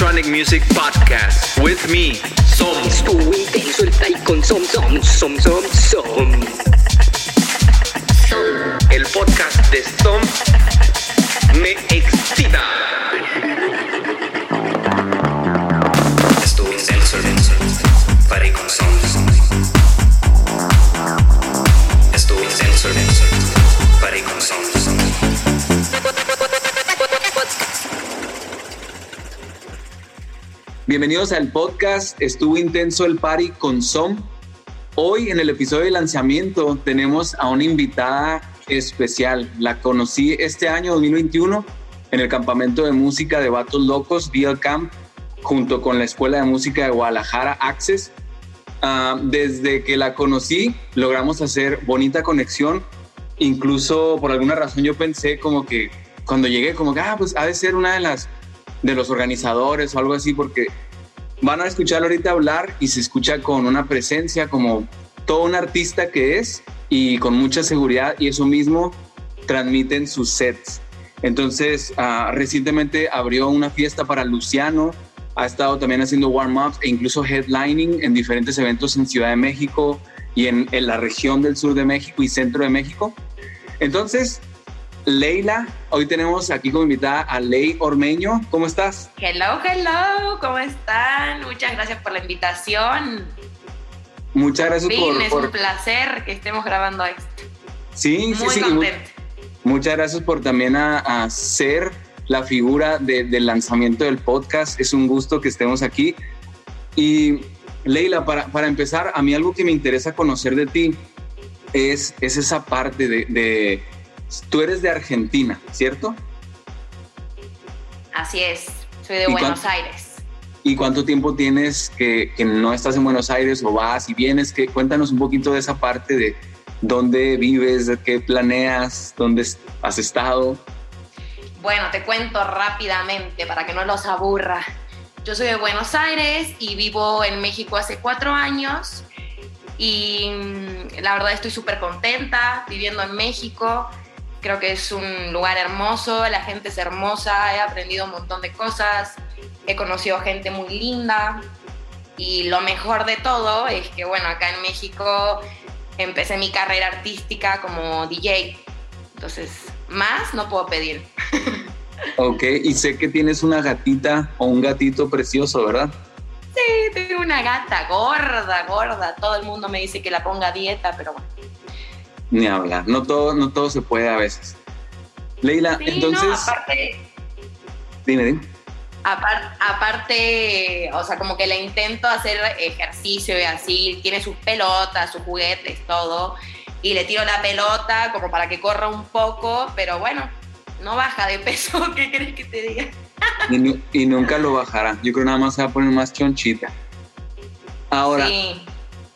Electronic Music Podcast with me, Som. Estuvo intenso el play con Som Som Som Som Som. El podcast de Som me excita. Bienvenidos al podcast. Estuvo intenso el party con Som. Hoy en el episodio de lanzamiento tenemos a una invitada especial. La conocí este año 2021 en el campamento de música de Vatos Locos, Via Camp, junto con la Escuela de Música de Guadalajara, Access. Ah, desde que la conocí logramos hacer bonita conexión. Incluso por alguna razón yo pensé como que cuando llegué como que, ah, pues ha de ser una de las de los organizadores o algo así, porque van a escuchar ahorita hablar y se escucha con una presencia como todo un artista que es y con mucha seguridad y eso mismo transmiten sus sets. Entonces, ah, recientemente abrió una fiesta para Luciano, ha estado también haciendo warm-ups e incluso headlining en diferentes eventos en Ciudad de México y en, en la región del sur de México y centro de México. Entonces, Leila, hoy tenemos aquí como invitada a Ley Ormeño. ¿Cómo estás? Hello, hello, ¿cómo están? Muchas gracias por la invitación. Muchas gracias Fin, por, es por- un placer que estemos grabando esto. Sí, sí, Muy sí. Muchas gracias por también a, a ser la figura de- del lanzamiento del podcast. Es un gusto que estemos aquí. Y Leila, para, para empezar, a mí algo que me interesa conocer de ti es, es esa parte de, de- Tú eres de Argentina, ¿cierto? Así es, soy de ¿Y Buenos Aires. ¿Y cuánto tiempo tienes que, que no estás en Buenos Aires o vas y vienes? Que, cuéntanos un poquito de esa parte de dónde vives, de qué planeas, dónde has estado. Bueno, te cuento rápidamente para que no los aburra. Yo soy de Buenos Aires y vivo en México hace cuatro años y mm, la verdad estoy súper contenta viviendo en México. Creo que es un lugar hermoso, la gente es hermosa, he aprendido un montón de cosas, he conocido gente muy linda y lo mejor de todo es que, bueno, acá en México empecé mi carrera artística como DJ. Entonces, más no puedo pedir. Ok, y sé que tienes una gatita o un gatito precioso, ¿verdad? Sí, tengo una gata gorda, gorda. Todo el mundo me dice que la ponga a dieta, pero bueno. Ni hablar, no todo, no todo se puede a veces. Leila, Sí, entonces, no, aparte, dime, dime. apar- aparte, o sea, como que le intento hacer ejercicio y así. Tiene sus pelotas, sus juguetes, todo. Y le tiro la pelota como para que corra un poco, pero bueno, no baja de peso. ¿Qué crees que te diga? Y nunca lo bajará. Yo creo nada más se va a poner más chonchita. Ahora, Sí.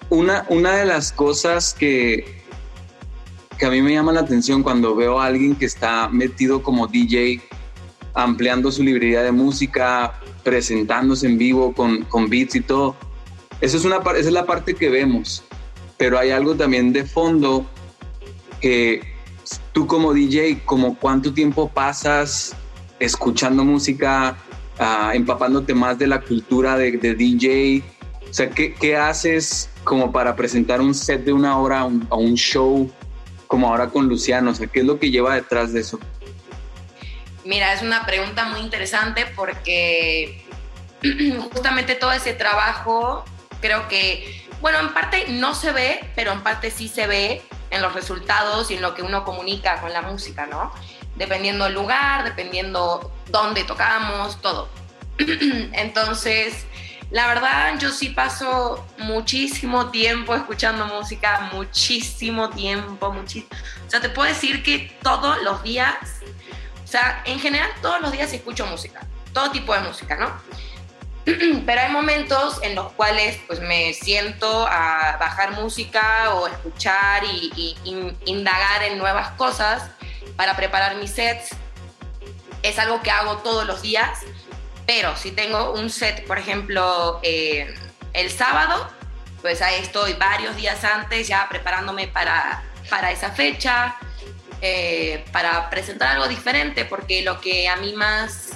una, una de las cosas que, que a mí me llama la atención cuando veo a alguien que está metido como DJ, ampliando su librería de música, presentándose en vivo con, con beats y todo, eso es una, esa es la parte que vemos, pero hay algo también de fondo que tú como DJ, como cuánto tiempo pasas escuchando música, ah, empapándote más de la cultura de, DJ, o sea, ¿qué, qué haces como para presentar un set de una hora a a un show como ahora con Luciano? O sea, ¿qué es lo que lleva detrás de eso? Mira, es una pregunta muy interesante porque justamente todo ese trabajo creo que, bueno, en parte no se ve, pero en parte sí se ve en los resultados y en lo que uno comunica con la música, ¿no? Dependiendo del lugar, dependiendo dónde tocamos, todo. Entonces, la verdad, yo sí paso muchísimo tiempo escuchando música, muchísimo tiempo, muchísimo. O sea, te puedo decir que todos los días o sea, en general todos los días escucho música, todo tipo de música, ¿no? Pero hay momentos en los cuales pues me siento a bajar música o escuchar y, y- indagar en nuevas cosas para preparar mis sets. Es algo que hago todos los días, pero si tengo un set, por ejemplo, eh, el sábado, pues ahí estoy varios días antes ya preparándome para, para esa fecha, eh, para presentar algo diferente, porque lo que a mí más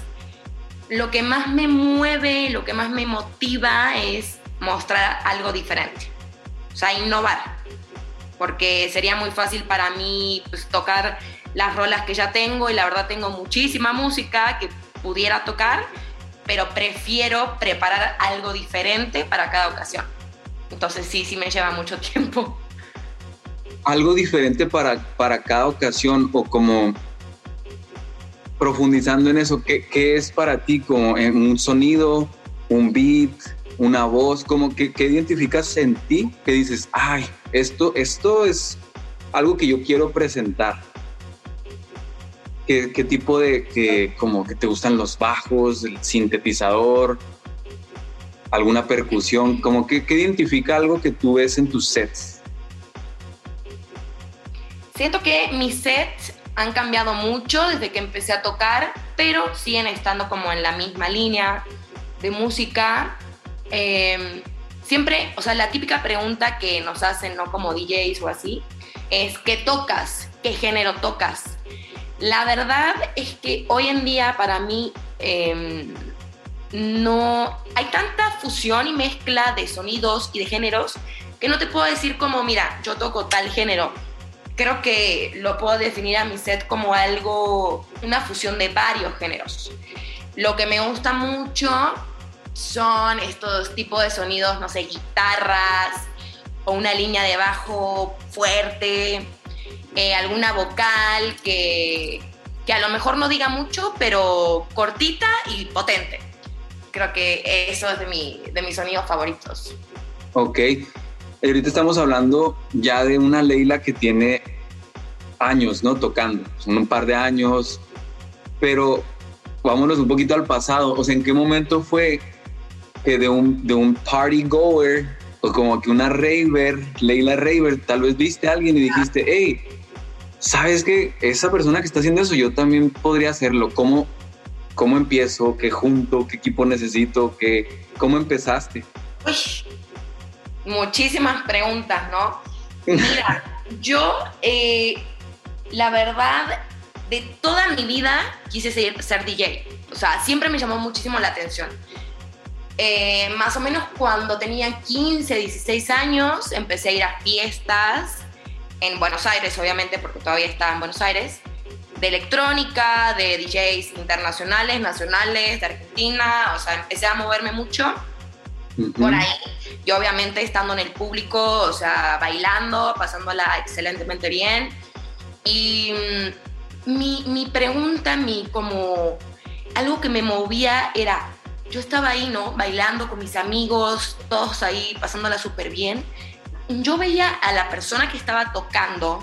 lo que más me mueve, lo que más me motiva es mostrar algo diferente, o sea, innovar, porque sería muy fácil para mí pues, tocar las rolas que ya tengo y la verdad tengo muchísima música que pudiera tocar, pero prefiero preparar algo diferente para cada ocasión. Entonces sí, sí me lleva mucho tiempo. Algo diferente para, para cada ocasión o como profundizando en eso, ¿qué, qué es para ti como en un sonido, un beat, una voz, como que, que, identificas en ti que dices, ay, esto, esto es algo que yo quiero presentar. ¿Qué, qué tipo de, que, como que te gustan los bajos, el sintetizador, alguna percusión, como que, que identifica algo que tú ves en tus sets? Siento que mis sets han cambiado mucho desde que empecé a tocar, pero siguen estando como en la misma línea de música. Eh, siempre, o sea, la típica pregunta que nos hacen, ¿no? Como DJs o así, es ¿qué tocas? ¿Qué género tocas? La verdad es que hoy en día para mí eh, no hay tanta fusión y mezcla de sonidos y de géneros que no te puedo decir como, mira, yo toco tal género creo que lo puedo definir a mi set como algo, una fusión de varios géneros. Lo que me gusta mucho son estos tipos de sonidos, no sé, guitarras o una línea de bajo fuerte, eh, alguna vocal que, que a lo mejor no diga mucho, pero cortita y potente. Creo que eso es de, mi, de mis sonidos favoritos. Ok, ahorita estamos hablando ya de una Leila que tiene años, ¿no? Tocando, son un par de años, pero vámonos un poquito al pasado, o sea, ¿en qué momento fue que de un, de un party goer, o como que una raver, Leila Raver, tal vez viste a alguien y dijiste, hey, ¿sabes qué? Esa persona que está haciendo eso, yo también podría hacerlo, ¿cómo, cómo empiezo? ¿Qué junto? ¿Qué equipo necesito? ¿Qué, ¿Cómo empezaste? Uy, muchísimas preguntas, ¿no? Mira, yo, eh, la verdad, de toda mi vida quise ser, ser, DJ. O sea, siempre me llamó muchísimo la atención. Eh, más o menos cuando tenía 15, 16 años, empecé a ir a fiestas en Buenos Aires, obviamente, porque todavía estaba en Buenos Aires, de electrónica, de DJs internacionales, nacionales, de Argentina. O sea, empecé a moverme mucho por ahí. Y obviamente estando en el público, o sea, bailando, pasándola excelentemente bien. Y mm, mi, mi, pregunta, mi como algo que me movía era, yo estaba ahí, ¿no? Bailando con mis amigos, todos ahí, pasándola súper bien. Yo veía a la persona que estaba tocando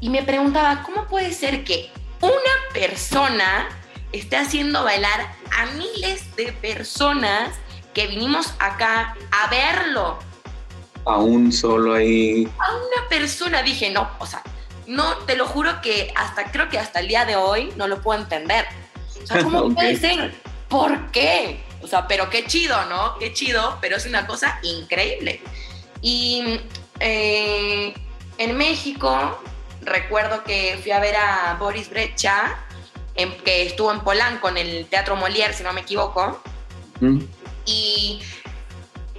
y me preguntaba, ¿cómo puede ser que una persona esté haciendo bailar a miles de personas que vinimos acá a verlo. A un solo ahí. A una persona dije, no, o sea, no, te lo juro que hasta, creo que hasta el día de hoy no lo puedo entender. O sea, ¿cómo okay. puede ser? ¿Por qué? O sea, pero qué chido, ¿no? Qué chido, pero es una cosa increíble. Y eh, en México, recuerdo que fui a ver a Boris Brecha, en, que estuvo en Polanco, en el Teatro Molière, si no me equivoco. Mm. Y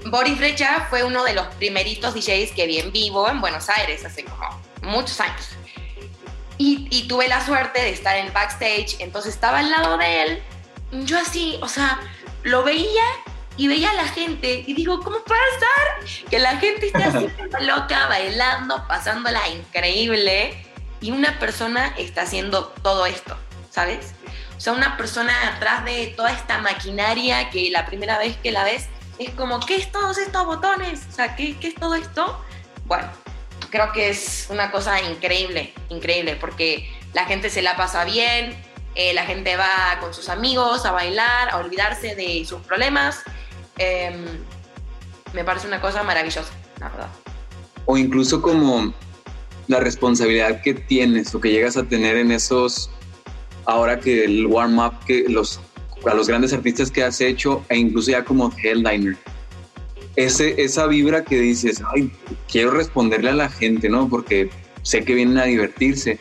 Boris Brecha fue uno de los primeritos DJs que vi en vivo en Buenos Aires hace como muchos años. Y, y, tuve la suerte de estar en backstage, entonces estaba al lado de él. Yo así, o sea, lo veía y veía a la gente y digo, ¿cómo puede ser que la gente esté así loca, bailando, pasándola increíble y una persona está haciendo todo esto, ¿sabes? O sea, una persona atrás de toda esta maquinaria que la primera vez que la ves es como, ¿qué es todos estos botones? O sea, ¿qué, qué es todo esto? Bueno, creo que es una cosa increíble, increíble, porque la gente se la pasa bien, eh, la gente va con sus amigos a bailar, a olvidarse de sus problemas. Eh, me parece una cosa maravillosa, la verdad. O incluso como la responsabilidad que tienes o que llegas a tener en esos ahora que el warm-up, que los, a los grandes artistas que has hecho, e incluso ya como headliner, ese, esa vibra que dices, ay, quiero responderle a la gente, ¿no? Porque sé que vienen a divertirse.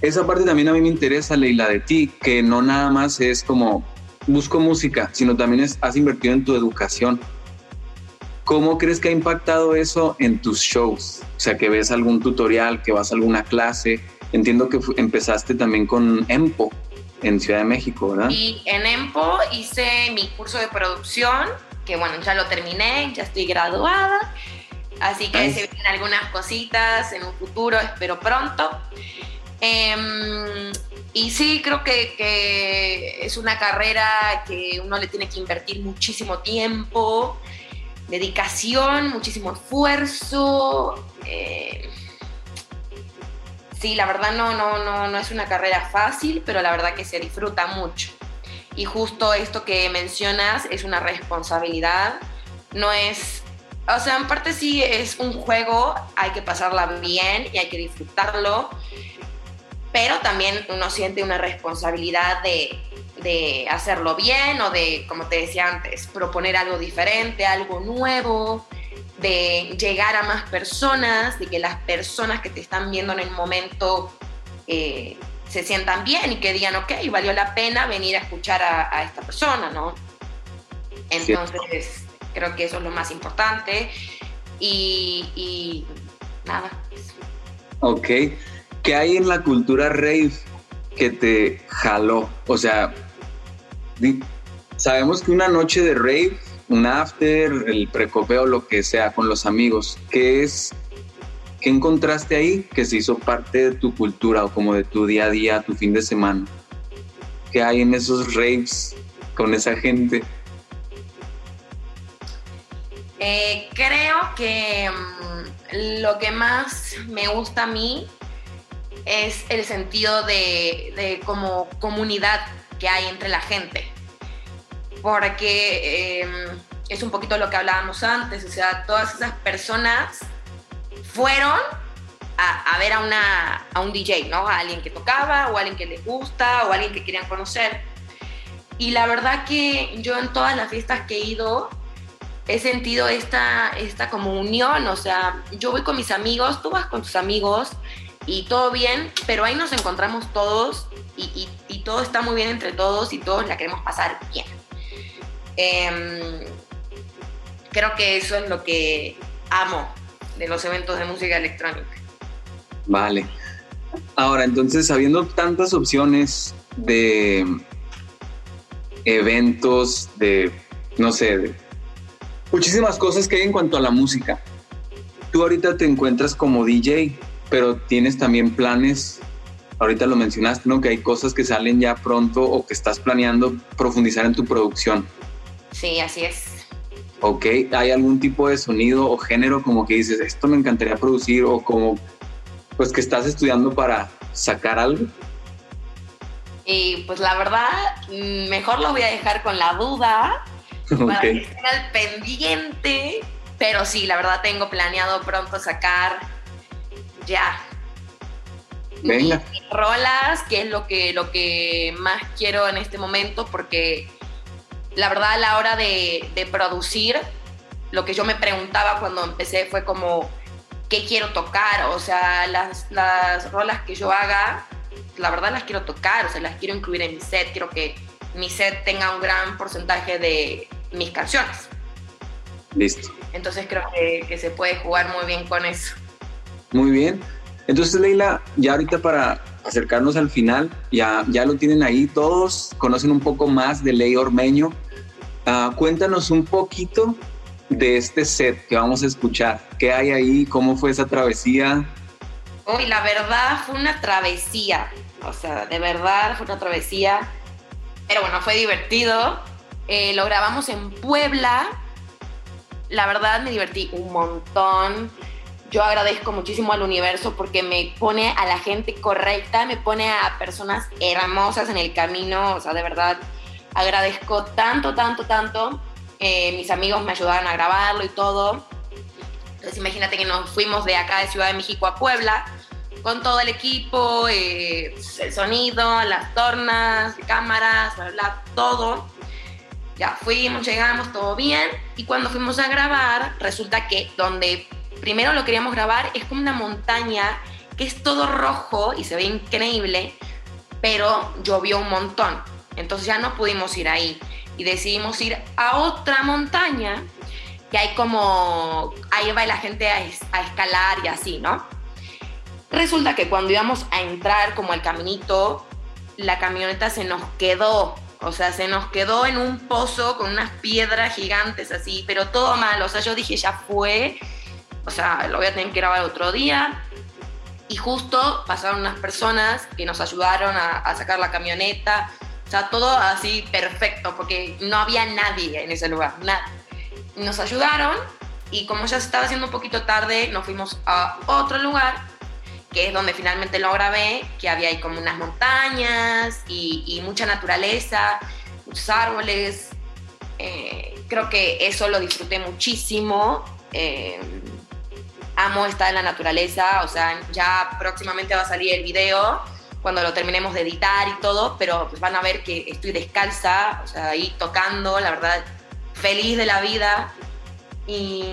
Esa parte también a mí me interesa, Leila, de ti, que no nada más es como busco música, sino también es, has invertido en tu educación. ¿Cómo crees que ha impactado eso en tus shows? O sea, que ves algún tutorial, que vas a alguna clase. Entiendo que empezaste también con EMPO en Ciudad de México, ¿verdad? Y en EMPO hice mi curso de producción, que bueno, ya lo terminé, ya estoy graduada. Así que se vienen algunas cositas en un futuro, espero pronto. Em, y sí, creo que, que, es una carrera que uno le tiene que invertir muchísimo tiempo, dedicación, muchísimo esfuerzo. Eh, sí, la verdad no, no, no, no es una carrera fácil, pero la verdad que se disfruta mucho. Y justo esto que mencionas es una responsabilidad, no es o sea, en parte sí es un juego, hay que pasarla bien y hay que disfrutarlo, pero también uno siente una responsabilidad de, de hacerlo bien o de, como te decía antes, proponer algo diferente, algo nuevo, de llegar a más personas, de que las personas que te están viendo en el momento eh, se sientan bien y que digan, ok, valió la pena venir a escuchar a, a esta persona, ¿no? Entonces, Creo que eso es lo más importante. Y, nada. Ok. ¿Qué hay en la cultura rave que te jaló? O sea, sabemos que una noche de rave, un after, el precopeo, lo que sea, con los amigos, ¿qué es? ¿Qué encontraste ahí que se hizo parte de tu cultura o como de tu día a día, tu fin de semana? ¿Qué hay en esos raves con esa gente? Eh, creo que mm, lo que más me gusta a mí es el sentido de, como comunidad que hay entre la gente. Porque em, es un poquito lo que hablábamos antes, o sea, todas esas personas fueron a, ver a, una, a un DJ, ¿no? A alguien que tocaba o a alguien que les gusta o a alguien que querían conocer. Y la verdad que yo en todas las fiestas que he ido, he sentido esta, esta como unión, o sea, yo voy con mis amigos, tú vas con tus amigos y todo bien, pero ahí nos encontramos todos y, todo está muy bien entre todos y todos la queremos pasar bien. Em, creo que eso es lo que amo de los eventos de música electrónica. Vale. Ahora, entonces, habiendo tantas opciones de eventos, de, no sé, de muchísimas cosas que hay en cuanto a la música. Tú ahorita te encuentras como DJ, pero tienes también planes, ahorita lo mencionaste, ¿no? Que hay cosas que salen ya pronto o que estás planeando profundizar en tu producción. Sí, así es. Ok, ¿hay algún tipo de sonido o género como que dices, esto me encantaría producir o como, pues que estás estudiando para sacar algo? Y pues la verdad, mm, mejor lo voy a dejar con la duda, para que estén al pendiente. Pero sí, la verdad tengo planeado pronto sacar ya. Venga. rolas, que es lo que, lo que más quiero en este momento, porque la verdad a la hora de, de producir, lo que yo me preguntaba cuando empecé fue como, ¿qué quiero tocar? O sea, las, las rolas que yo haga, la verdad las quiero tocar, o sea, las quiero incluir en mi set, quiero que mi set tenga un gran porcentaje de, mis canciones. Listo. Entonces creo que, se puede jugar muy bien con eso. Muy bien. Entonces, Leila, ya ahorita para acercarnos al final, ya, ya lo tienen ahí todos, conocen un poco más de Ley Ormeño. Ah, cuéntanos un poquito de este set que vamos a escuchar. ¿Qué hay ahí? ¿Cómo fue esa travesía? Uy, la verdad fue una travesía. O sea, de verdad fue una travesía. Pero bueno, fue divertido. Eh, lo grabamos en Puebla. La verdad me divertí un montón. Yo agradezco muchísimo al universo porque me pone a la gente correcta, me pone a personas hermosas en el camino. O sea, de verdad agradezco tanto, tanto, tanto. Eh, mis amigos me ayudaron a grabarlo y todo. Entonces imagínate que nos fuimos de acá de Ciudad de México a Puebla con todo el equipo, eh, el sonido, las tornas, cámaras, bla, todo. Ya fuimos, llegamos, todo bien. Y cuando fuimos a grabar, resulta que donde primero lo queríamos grabar es como una montaña que es todo rojo y se ve increíble, pero llovió un montón. Entonces ya no pudimos ir ahí y decidimos ir a otra montaña que hay como, ahí va la gente a, es- a escalar y así, ¿no? Resulta que cuando íbamos a entrar como al caminito, la camioneta se nos quedó, o sea, se nos quedó en un pozo con unas piedras gigantes así, pero todo mal, o sea, yo dije, ya fue, o sea, lo voy a tener que grabar otro día. Y justo pasaron unas personas que nos ayudaron a, a sacar la camioneta, o sea, todo así perfecto, porque no había nadie en ese lugar, nada. Nos ayudaron y como ya se estaba haciendo un poquito tarde, nos fuimos a otro lugar que es donde finalmente lo grabé, que había ahí como unas montañas y, y mucha naturaleza, muchos árboles. Eh, creo que eso lo disfruté muchísimo. Eh, amo estar en la naturaleza, o sea, ya próximamente va a salir el video cuando lo terminemos de editar y todo, pero pues van a ver que estoy descalza, o sea, ahí tocando, la verdad, feliz de la vida y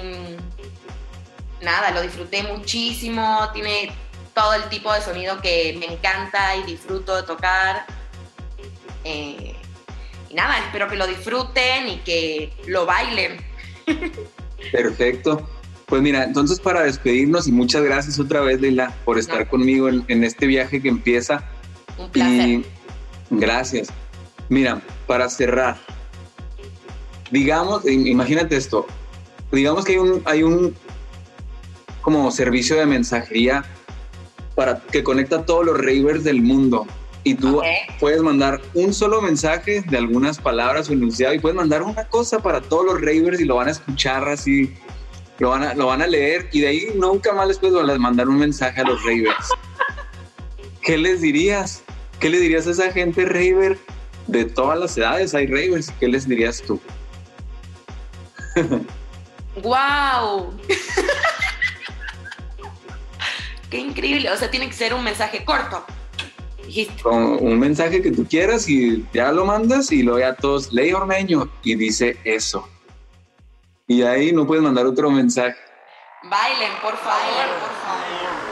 nada, lo disfruté muchísimo, tiene todo el tipo de sonido que me encanta y disfruto de tocar. Eh, y nada, espero que lo disfruten y que lo bailen. Perfecto. Pues mira, entonces para despedirnos y muchas gracias otra vez, Leila, por estar conmigo en, en este viaje que empieza. Un placer. Y gracias. Mira, para cerrar, digamos, im- imagínate esto, digamos que hay un, hay un como servicio de mensajería para que conecta a todos los ravers del mundo y tú puedes mandar un solo mensaje de algunas palabras o enunciado y puedes mandar una cosa para todos los ravers y lo van a escuchar así, lo van a, lo van a leer y de ahí nunca más les puedes mandar un mensaje a los ravers. ¿Qué les dirías? ¿Qué le dirías a esa gente raver? De todas las edades hay ravers. ¿Qué les dirías tú? ¡Wow! ¡Qué increíble! O sea, tiene que ser un mensaje corto. Con un mensaje que tú quieras y ya lo mandas y luego ya todos, ley ormeño y dice eso. Y ahí no puedes mandar otro mensaje. Bailen, por favor, por favor.